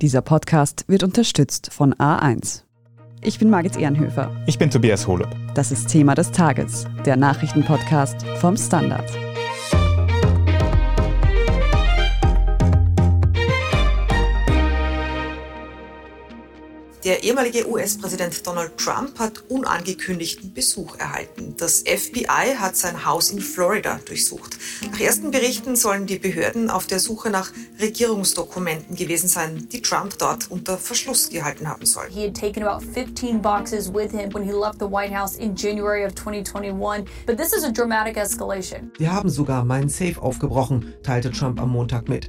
Dieser Podcast wird unterstützt von A1. Ich bin Margit Ehrenhöfer. Ich bin Tobias Holub. Das ist Thema des Tages, der Nachrichtenpodcast vom Standard. Der ehemalige US-Präsident Donald Trump hat unangekündigten Besuch erhalten. Das FBI hat sein Haus in Florida durchsucht. Nach ersten Berichten sollen die Behörden auf der Suche nach Regierungsdokumenten gewesen sein, die Trump dort unter Verschluss gehalten haben soll. He had taken about 15 boxes with him when he left the White House in January of 2021. But this is a dramatic escalation. Wir haben sogar meinen Safe aufgebrochen, teilte Trump am Montag mit.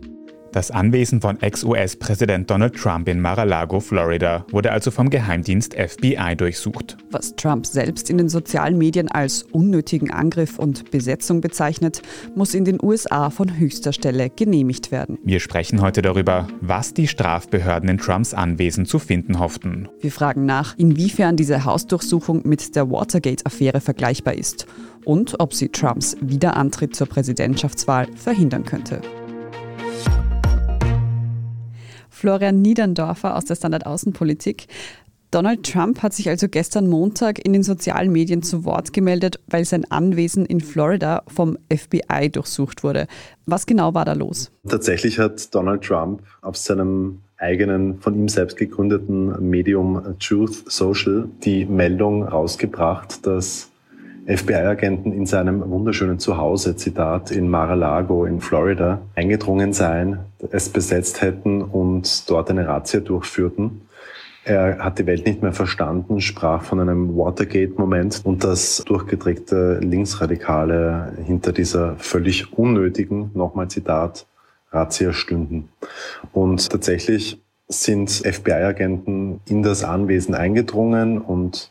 Das Anwesen von Ex-US-Präsident Donald Trump in Mar-a-Lago, Florida, wurde also vom Geheimdienst FBI durchsucht. Was Trump selbst in den sozialen Medien als unnötigen Angriff und Besetzung bezeichnet, muss in den USA von höchster Stelle genehmigt werden. Wir sprechen heute darüber, was die Strafbehörden in Trumps Anwesen zu finden hofften. Wir fragen nach, inwiefern diese Hausdurchsuchung mit der Watergate-Affäre vergleichbar ist und ob sie Trumps Wiederantritt zur Präsidentschaftswahl verhindern könnte. Florian Niederndorfer aus der Standard Außenpolitik. Donald Trump hat sich also gestern Montag in den sozialen Medien zu Wort gemeldet, weil sein Anwesen in Florida vom FBI durchsucht wurde. Was genau war da los? Tatsächlich hat Donald Trump auf seinem eigenen, von ihm selbst gegründeten Medium Truth Social die Meldung rausgebracht, dass FBI-Agenten in seinem wunderschönen Zuhause, Zitat, in Mar-a-Lago in Florida eingedrungen seien, es besetzt hätten und dort eine Razzia durchführten. Er hat die Welt nicht mehr verstanden, sprach von einem Watergate-Moment und dass durchgedrehte Linksradikale hinter dieser völlig unnötigen, nochmal Zitat, Razzia stünden. Und tatsächlich sind FBI-Agenten in das Anwesen eingedrungen und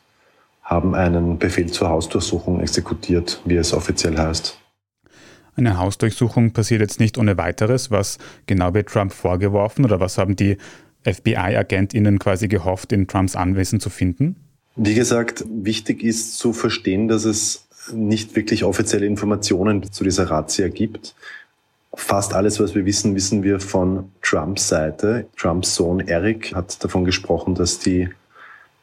haben einen Befehl zur Hausdurchsuchung exekutiert, wie es offiziell heißt. Eine Hausdurchsuchung passiert jetzt nicht ohne weiteres. Was genau wird Trump vorgeworfen oder was haben die FBI-AgentInnen quasi gehofft, in Trumps Anwesen zu finden? Wie gesagt, wichtig ist zu verstehen, dass es nicht wirklich offizielle Informationen zu dieser Razzia gibt. Fast alles, was wir wissen, wissen wir von Trumps Seite. Trumps Sohn Eric hat davon gesprochen, dass die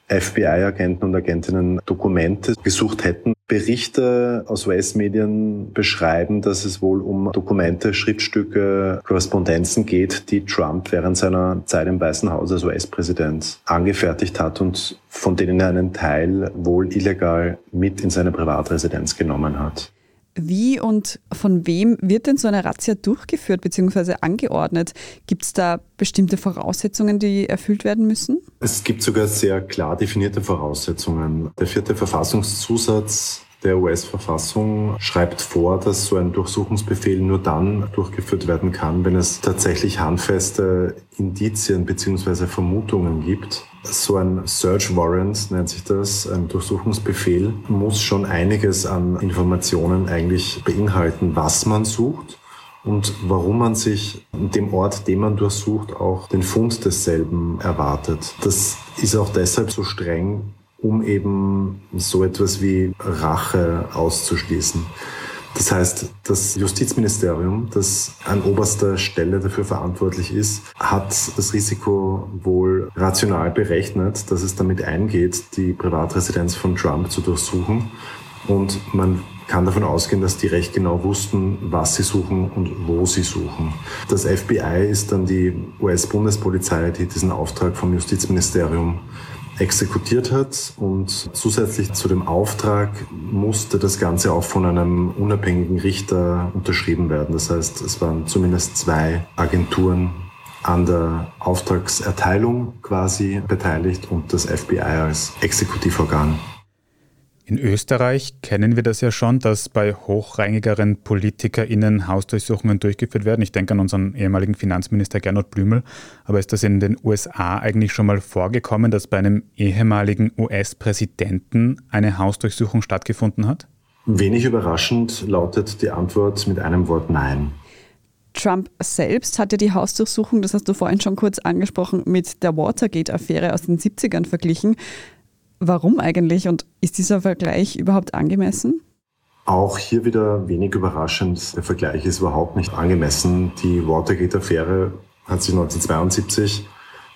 FBI-Agenten und Agentinnen Dokumente gesucht hätten. Berichte aus US-Medien beschreiben, dass es wohl um Dokumente, Schriftstücke, Korrespondenzen geht, die Trump während seiner Zeit im Weißen Haus als US-Präsident angefertigt hat und von denen er einen Teil wohl illegal mit in seine Privatresidenz genommen hat. Wie und von wem wird denn so eine Razzia durchgeführt bzw. angeordnet? Gibt es da bestimmte Voraussetzungen, die erfüllt werden müssen? Es gibt sogar sehr klar definierte Voraussetzungen. Der vierte Verfassungszusatz der US-Verfassung schreibt vor, dass so ein Durchsuchungsbefehl nur dann durchgeführt werden kann, wenn es tatsächlich handfeste Indizien bzw. Vermutungen gibt. So ein Search Warrant nennt sich das, ein Durchsuchungsbefehl, muss schon einiges an Informationen eigentlich beinhalten, was man sucht und warum man sich dem Ort, den man durchsucht, auch den Fund desselben erwartet. Das ist auch deshalb so streng, um eben so etwas wie Rache auszuschließen. Das heißt, das Justizministerium, das an oberster Stelle dafür verantwortlich ist, hat das Risiko wohl rational berechnet, dass es damit eingeht, die Privatresidenz von Trump zu durchsuchen. Und man kann davon ausgehen, dass die recht genau wussten, was sie suchen und wo sie suchen. Das FBI ist dann die US-Bundespolizei, die diesen Auftrag vom Justizministerium exekutiert hat. Und zusätzlich zu dem Auftrag musste das Ganze auch von einem unabhängigen Richter unterschrieben werden. Das heißt, es waren zumindest zwei Agenturen an der Auftragserteilung quasi beteiligt und das FBI als Exekutivorgan. In Österreich kennen wir das ja schon, dass bei hochrangigeren PolitikerInnen Hausdurchsuchungen durchgeführt werden. Ich denke an unseren ehemaligen Finanzminister Gernot Blümel. Aber ist das in den USA eigentlich schon mal vorgekommen, dass bei einem ehemaligen US-Präsidenten eine Hausdurchsuchung stattgefunden hat? Wenig überraschend lautet die Antwort mit einem Wort Nein. Trump selbst hat ja die Hausdurchsuchung, das hast du vorhin schon kurz angesprochen, mit der Watergate-Affäre aus den 70ern verglichen. Warum eigentlich und ist dieser Vergleich überhaupt angemessen? Auch hier wieder wenig überraschend. Der Vergleich ist überhaupt nicht angemessen. Die Watergate-Affäre hat sich 1972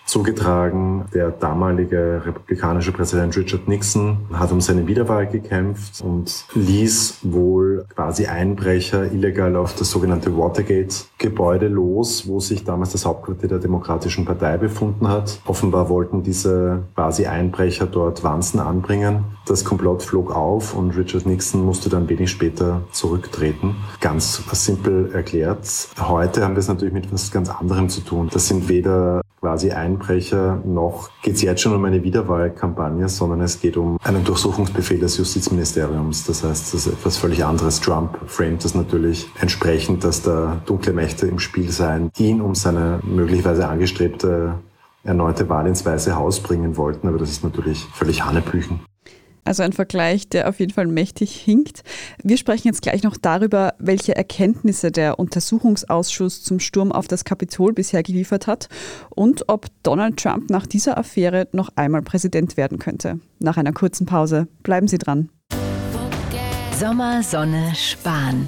zugetragen. Der damalige republikanische Präsident Richard Nixon hat um seine Wiederwahl gekämpft und ließ wohl quasi Einbrecher illegal auf das sogenannte Watergate-Gebäude los, wo sich damals das Hauptquartier der Demokratischen Partei befunden hat. Offenbar wollten diese quasi Einbrecher dort Wanzen anbringen. Das Komplott flog auf und Richard Nixon musste dann wenig später zurücktreten. Ganz simpel erklärt. Heute haben wir es natürlich mit etwas ganz anderem zu tun. Das sind weder quasi Einbrecher, noch geht es jetzt schon um eine Wiederwahlkampagne, sondern es geht um einen Durchsuchungsbefehl des Justizministeriums. Das heißt, das ist etwas völlig anderes. Trump framet das natürlich entsprechend, dass da dunkle Mächte im Spiel seien, ihn um seine möglicherweise angestrebte erneute Wahl ins Weiße Haus bringen wollten. Aber das ist natürlich völlig Hanebüchen. Also ein Vergleich, der auf jeden Fall mächtig hinkt. Wir sprechen jetzt gleich noch darüber, welche Erkenntnisse der Untersuchungsausschuss zum Sturm auf das Kapitol bisher geliefert hat und ob Donald Trump nach dieser Affäre noch einmal Präsident werden könnte. Nach einer kurzen Pause. Bleiben Sie dran. Sommer, Sonne, Spahn.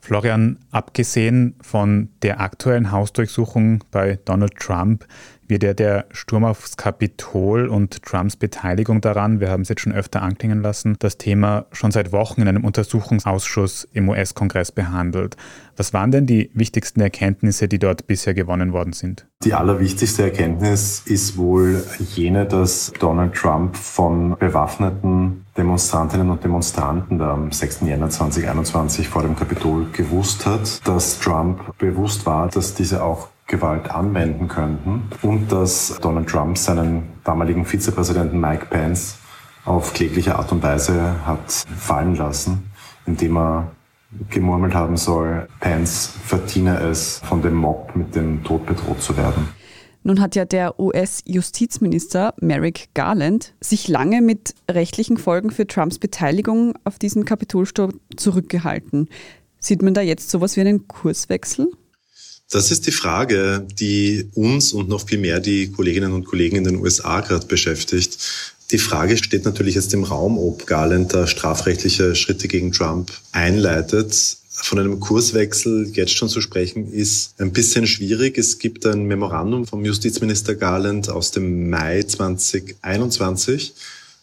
Florian, abgesehen von der aktuellen Hausdurchsuchung bei Donald Trump, wird ja der Sturm aufs Kapitol und Trumps Beteiligung daran, wir haben es jetzt schon öfter anklingen lassen, das Thema schon seit Wochen in einem Untersuchungsausschuss im US-Kongress behandelt. Was waren denn die wichtigsten Erkenntnisse, die dort bisher gewonnen worden sind? Die allerwichtigste Erkenntnis ist wohl jene, dass Donald Trump von bewaffneten Demonstrantinnen und Demonstranten am 6. Jänner 2021 vor dem Kapitol gewusst hat, dass Trump bewusst war, dass diese auch Gewalt anwenden könnten und dass Donald Trump seinen damaligen Vizepräsidenten Mike Pence auf klägliche Art und Weise hat fallen lassen, indem er gemurmelt haben soll, Pence verdiene es, von dem Mob mit dem Tod bedroht zu werden. Nun hat ja der US-Justizminister Merrick Garland sich lange mit rechtlichen Folgen für Trumps Beteiligung auf diesen Kapitolsturm zurückgehalten. Sieht man da jetzt sowas wie einen Kurswechsel? Das ist die Frage, die uns und noch viel mehr die Kolleginnen und Kollegen in den USA gerade beschäftigt. Die Frage steht natürlich jetzt im Raum, ob Garland da strafrechtliche Schritte gegen Trump einleitet. Von einem Kurswechsel jetzt schon zu sprechen, ist ein bisschen schwierig. Es gibt ein Memorandum vom Justizminister Garland aus dem Mai 2021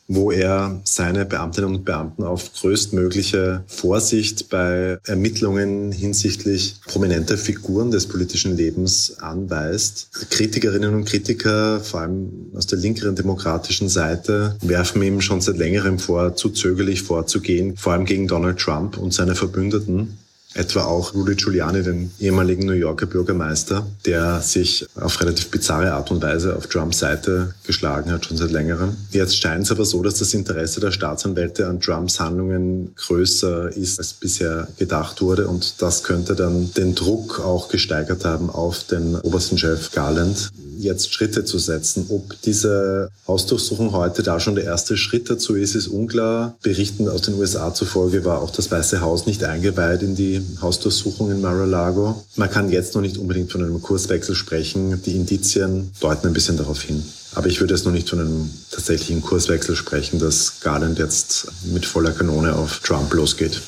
wo er seine Beamtinnen und Beamten auf größtmögliche Vorsicht bei Ermittlungen hinsichtlich prominenter Figuren des politischen Lebens anweist. Kritikerinnen und Kritiker, vor allem aus der linkeren demokratischen Seite, werfen ihm schon seit längerem vor, zu zögerlich vorzugehen, vor allem gegen Donald Trump und seine Verbündeten etwa auch Rudy Giuliani, den ehemaligen New Yorker Bürgermeister, der sich auf relativ bizarre Art und Weise auf Trumps Seite geschlagen hat, schon seit längerem. Jetzt scheint es aber so, dass das Interesse der Staatsanwälte an Trumps Handlungen größer ist, als bisher gedacht wurde und das könnte dann den Druck auch gesteigert haben auf den obersten Chef Garland, jetzt Schritte zu setzen. Ob diese Hausdurchsuchung heute da schon der erste Schritt dazu ist, ist unklar. Berichten aus den USA zufolge war auch das Weiße Haus nicht eingeweiht in die Hausdurchsuchung in Mar-a-Lago. Man kann jetzt noch nicht unbedingt von einem Kurswechsel sprechen. Die Indizien deuten ein bisschen darauf hin. Aber ich würde jetzt noch nicht von einem tatsächlichen Kurswechsel sprechen, dass Garland jetzt mit voller Kanone auf Trump losgeht.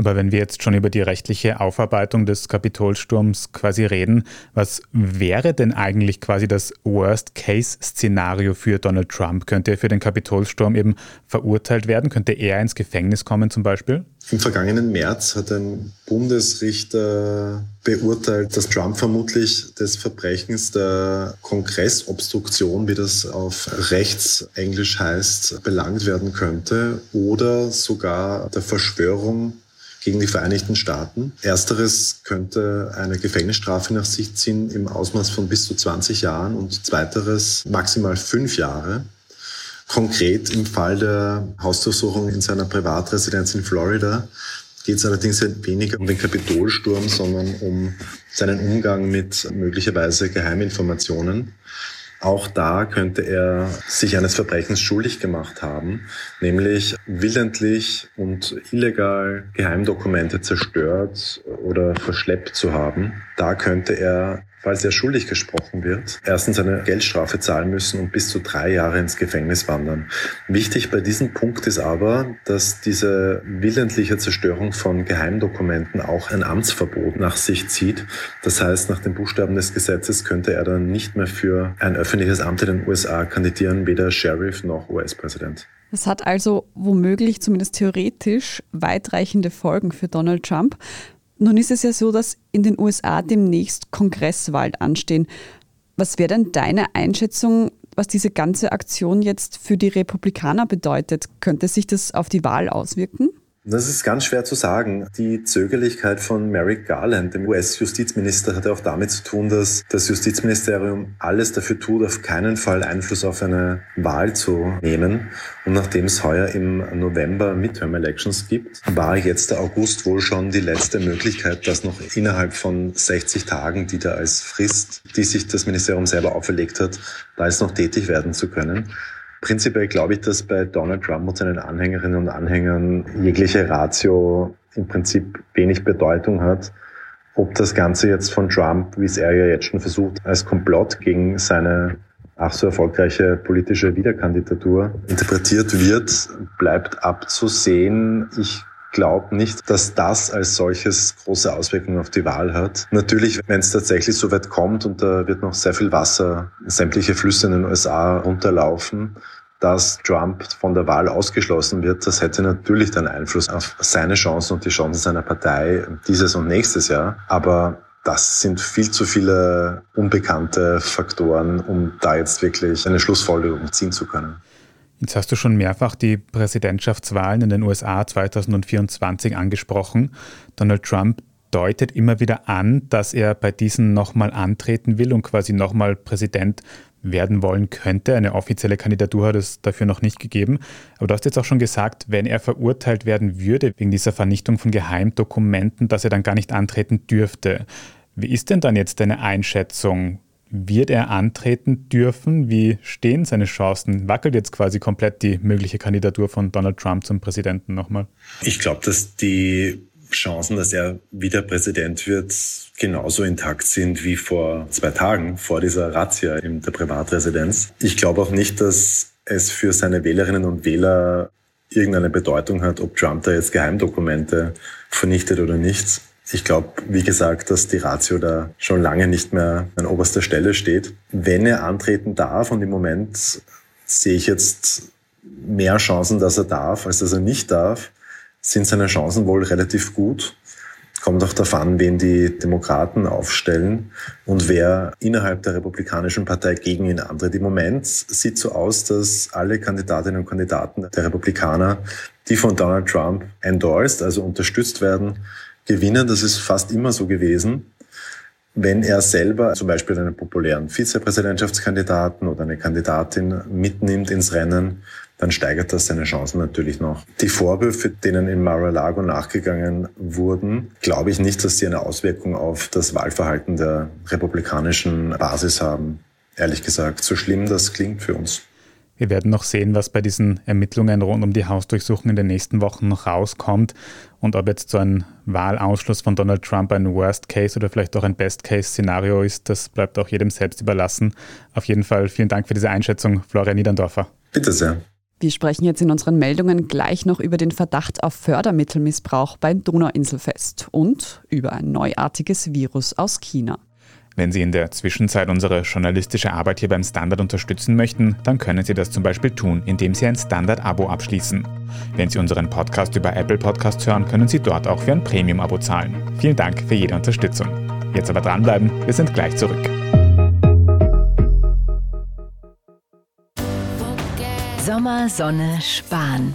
Aber wenn wir jetzt schon über die rechtliche Aufarbeitung des Kapitolsturms quasi reden, was wäre denn eigentlich quasi das Worst-Case-Szenario für Donald Trump? Könnte er für den Kapitolsturm eben verurteilt werden? Könnte er ins Gefängnis kommen zum Beispiel? Im vergangenen März hat ein Bundesrichter beurteilt, dass Trump vermutlich des Verbrechens der Kongressobstruktion, wie das auf Rechtsenglisch heißt, belangt werden könnte oder sogar der Verschwörung gegen die Vereinigten Staaten. Ersteres könnte eine Gefängnisstrafe nach sich ziehen im Ausmaß von bis zu 20 Jahren und zweiteres maximal fünf Jahre. Konkret im Fall der Hausdurchsuchung in seiner Privatresidenz in Florida geht es allerdings weniger um den Kapitolsturm, sondern um seinen Umgang mit möglicherweise Geheiminformationen. Auch da könnte er sich eines Verbrechens schuldig gemacht haben, nämlich willentlich und illegal Geheimdokumente zerstört oder verschleppt zu haben. Da könnte er falls er schuldig gesprochen wird, erstens eine Geldstrafe zahlen müssen und bis zu drei Jahre ins Gefängnis wandern. Wichtig bei diesem Punkt ist aber, dass diese willentliche Zerstörung von Geheimdokumenten auch ein Amtsverbot nach sich zieht. Das heißt, nach den Buchstaben des Gesetzes könnte er dann nicht mehr für ein öffentliches Amt in den USA kandidieren, weder Sheriff noch US-Präsident. Das hat also womöglich, zumindest theoretisch, weitreichende Folgen für Donald Trump. Nun ist es ja so, dass in den USA demnächst Kongresswahlen anstehen. Was wäre denn deine Einschätzung, was diese ganze Aktion jetzt für die Republikaner bedeutet? Könnte sich das auf die Wahl auswirken? Das ist ganz schwer zu sagen. Die Zögerlichkeit von Merrick Garland, dem US-Justizminister, hatte auch damit zu tun, dass das Justizministerium alles dafür tut, auf keinen Fall Einfluss auf eine Wahl zu nehmen. Und nachdem es heuer im November Midterm Elections gibt, war jetzt der August wohl schon die letzte Möglichkeit, dass noch innerhalb von 60 Tagen, die da als Frist, die sich das Ministerium selber auferlegt hat, da jetzt noch tätig werden zu können. Prinzipiell glaube ich, dass bei Donald Trump und seinen Anhängerinnen und Anhängern jegliche Ratio im Prinzip wenig Bedeutung hat. Ob das Ganze jetzt von Trump, wie es er ja jetzt schon versucht, als Komplott gegen seine ach so erfolgreiche politische Wiederkandidatur interpretiert wird, bleibt abzusehen. Ich glaube nicht, dass das als solches große Auswirkungen auf die Wahl hat. Natürlich, wenn es tatsächlich so weit kommt und da wird noch sehr viel Wasser, sämtliche Flüsse in den USA runterlaufen, dass Trump von der Wahl ausgeschlossen wird, das hätte natürlich dann Einfluss auf seine Chancen und die Chancen seiner Partei dieses und nächstes Jahr. Aber das sind viel zu viele unbekannte Faktoren, um da jetzt wirklich eine Schlussfolgerung ziehen zu können. Jetzt hast du schon mehrfach die Präsidentschaftswahlen in den USA 2024 angesprochen. Donald Trump deutet immer wieder an, dass er bei diesen nochmal antreten will und quasi nochmal Präsident werden wollen könnte. Eine offizielle Kandidatur hat es dafür noch nicht gegeben. Aber du hast jetzt auch schon gesagt, wenn er verurteilt werden würde wegen dieser Vernichtung von Geheimdokumenten, dass er dann gar nicht antreten dürfte. Wie ist denn dann jetzt deine Einschätzung? Wird er antreten dürfen? Wie stehen seine Chancen? Wackelt jetzt quasi komplett die mögliche Kandidatur von Donald Trump zum Präsidenten nochmal? Ich glaube, dass die Chancen, dass er wieder Präsident wird, genauso intakt sind wie vor zwei Tagen, vor dieser Razzia in der Privatresidenz. Ich glaube auch nicht, dass es für seine Wählerinnen und Wähler irgendeine Bedeutung hat, ob Trump da jetzt Geheimdokumente vernichtet oder nicht. Ich glaube, wie gesagt, dass die Ratio da schon lange nicht mehr an oberster Stelle steht. Wenn er antreten darf, und im Moment sehe ich jetzt mehr Chancen, dass er darf, als dass er nicht darf, sind seine Chancen wohl relativ gut. Kommt auch darauf an, wen die Demokraten aufstellen und wer innerhalb der Republikanischen Partei gegen ihn antritt. Im Moment sieht so aus, dass alle Kandidatinnen und Kandidaten der Republikaner, die von Donald Trump endorsed, also unterstützt werden, gewinnen. Das ist fast immer so gewesen. Wenn er selber zum Beispiel einen populären Vizepräsidentschaftskandidaten oder eine Kandidatin mitnimmt ins Rennen, dann steigert das seine Chancen natürlich noch. Die Vorwürfe, denen in Mar-a-Lago nachgegangen wurden, glaube ich nicht, dass sie eine Auswirkung auf das Wahlverhalten der republikanischen Basis haben. Ehrlich gesagt, so schlimm das klingt für uns. Wir werden noch sehen, was bei diesen Ermittlungen rund um die Hausdurchsuchung in den nächsten Wochen noch rauskommt und ob jetzt so ein Wahlausschluss von Donald Trump ein Worst-Case oder vielleicht auch ein Best-Case-Szenario ist, das bleibt auch jedem selbst überlassen. Auf jeden Fall vielen Dank für diese Einschätzung, Florian Niederndorfer. Bitte sehr. Wir sprechen jetzt in unseren Meldungen gleich noch über den Verdacht auf Fördermittelmissbrauch beim Donauinselfest und über ein neuartiges Virus aus China. Wenn Sie in der Zwischenzeit unsere journalistische Arbeit hier beim Standard unterstützen möchten, dann können Sie das zum Beispiel tun, indem Sie ein Standard-Abo abschließen. Wenn Sie unseren Podcast über Apple Podcasts hören, können Sie dort auch für ein Premium-Abo zahlen. Vielen Dank für jede Unterstützung. Jetzt aber dranbleiben, wir sind gleich zurück. Sommer, Sonne, Spahn.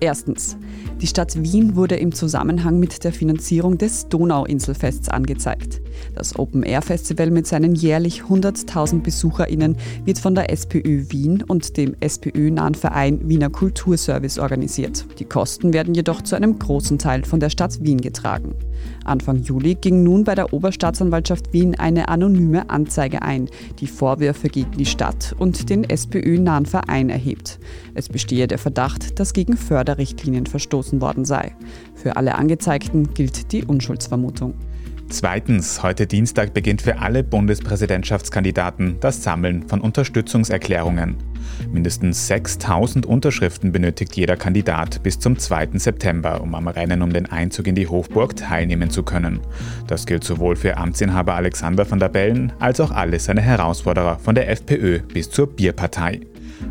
Erstens. Die Stadt Wien wurde im Zusammenhang mit der Finanzierung des Donauinselfests angezeigt. Das Open-Air-Festival mit seinen jährlich 100.000 BesucherInnen wird von der SPÖ Wien und dem SPÖ-nahen Verein Wiener Kulturservice organisiert. Die Kosten werden jedoch zu einem großen Teil von der Stadt Wien getragen. Anfang Juli ging nun bei der Oberstaatsanwaltschaft Wien eine anonyme Anzeige ein, die Vorwürfe gegen die Stadt und den SPÖ-nahen Verein erhebt. Es bestehe der Verdacht, dass gegen Förderrichtlinien verstoßen worden sei. Für alle Angezeigten gilt die Unschuldsvermutung. Zweitens, heute Dienstag beginnt für alle Bundespräsidentschaftskandidaten das Sammeln von Unterstützungserklärungen. Mindestens 6000 Unterschriften benötigt jeder Kandidat bis zum 2. September, um am Rennen um den Einzug in die Hochburg teilnehmen zu können. Das gilt sowohl für Amtsinhaber Alexander van der Bellen als auch alle seine Herausforderer von der FPÖ bis zur Bierpartei.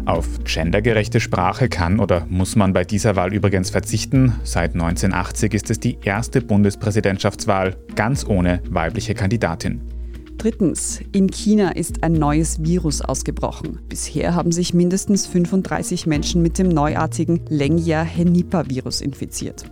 Auf gendergerechte Sprache kann oder muss man bei dieser Wahl übrigens verzichten. Seit 1980 ist es die erste Bundespräsidentschaftswahl ganz ohne weibliche Kandidatin. Drittens, in China ist ein neues Virus ausgebrochen. Bisher haben sich mindestens 35 Menschen mit dem neuartigen Lengia-Henipa-Virus infiziert.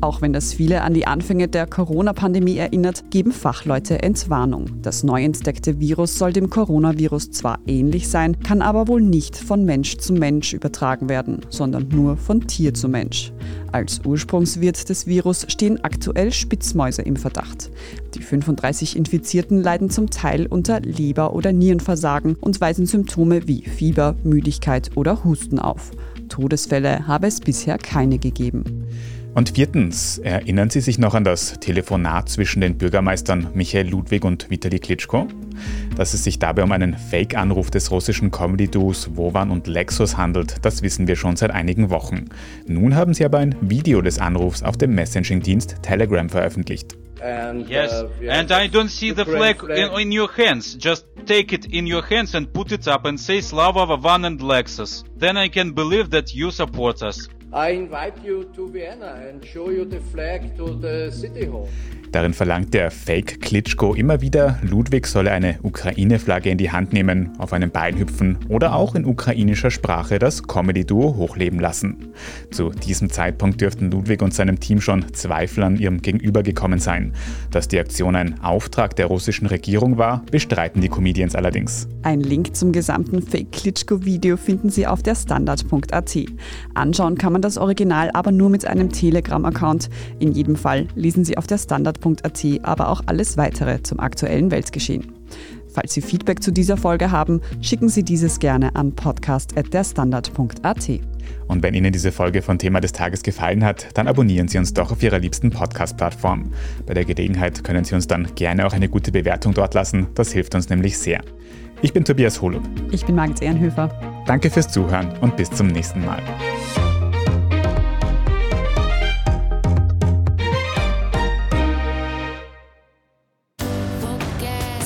Auch wenn das viele an die Anfänge der Corona-Pandemie erinnert, geben Fachleute Entwarnung. Das neu entdeckte Virus soll dem Coronavirus zwar ähnlich sein, kann aber wohl nicht von Mensch zu Mensch übertragen werden, sondern nur von Tier zu Mensch. Als Ursprungswirt des Virus stehen aktuell Spitzmäuse im Verdacht. Die 35 Infizierten leiden zum Teil unter Leber- oder Nierenversagen und weisen Symptome wie Fieber, Müdigkeit oder Husten auf. Todesfälle habe es bisher keine gegeben. Und viertens, erinnern Sie sich noch an das Telefonat zwischen den Bürgermeistern Michael Ludwig und Vitali Klitschko? Dass es sich dabei um einen Fake-Anruf des russischen Comedy-Duos Wovan und Lexus handelt, das wissen wir schon seit einigen Wochen. Nun haben sie aber ein Video des Anrufs auf dem Messaging-Dienst Telegram veröffentlicht. And, yes, uh, and I don't see the flag, flag. In, in, your hands. Just take it in your hands and put it up and say Slava Vovan and Lexus. Then I can believe that you support us. I invite you to Vienna and show you the flag to the city hall. Darin verlangt der Fake Klitschko immer wieder, Ludwig solle eine Ukraine-Flagge in die Hand nehmen, auf einem Bein hüpfen oder auch in ukrainischer Sprache das Comedy-Duo hochleben lassen. Zu diesem Zeitpunkt dürften Ludwig und seinem Team schon Zweifel an ihrem Gegenüber gekommen sein. Dass die Aktion ein Auftrag der russischen Regierung war, bestreiten die Comedians allerdings. Ein Link zum gesamten Fake Klitschko-Video finden Sie auf der Standard.at. Anschauen kann man das Original aber nur mit einem Telegram-Account. In jedem Fall lesen Sie auf der Standard Standard.at, aber auch alles weitere zum aktuellen Weltgeschehen. Falls Sie Feedback zu dieser Folge haben, schicken Sie dieses gerne an podcast.derstandard.at. Und wenn Ihnen diese Folge von Thema des Tages gefallen hat, dann abonnieren Sie uns doch auf Ihrer liebsten Podcast-Plattform. Bei der Gelegenheit können Sie uns dann gerne auch eine gute Bewertung dort lassen, das hilft uns nämlich sehr. Ich bin Tobias Holub. Ich bin Margit Ehrenhöfer. Danke fürs Zuhören und bis zum nächsten Mal.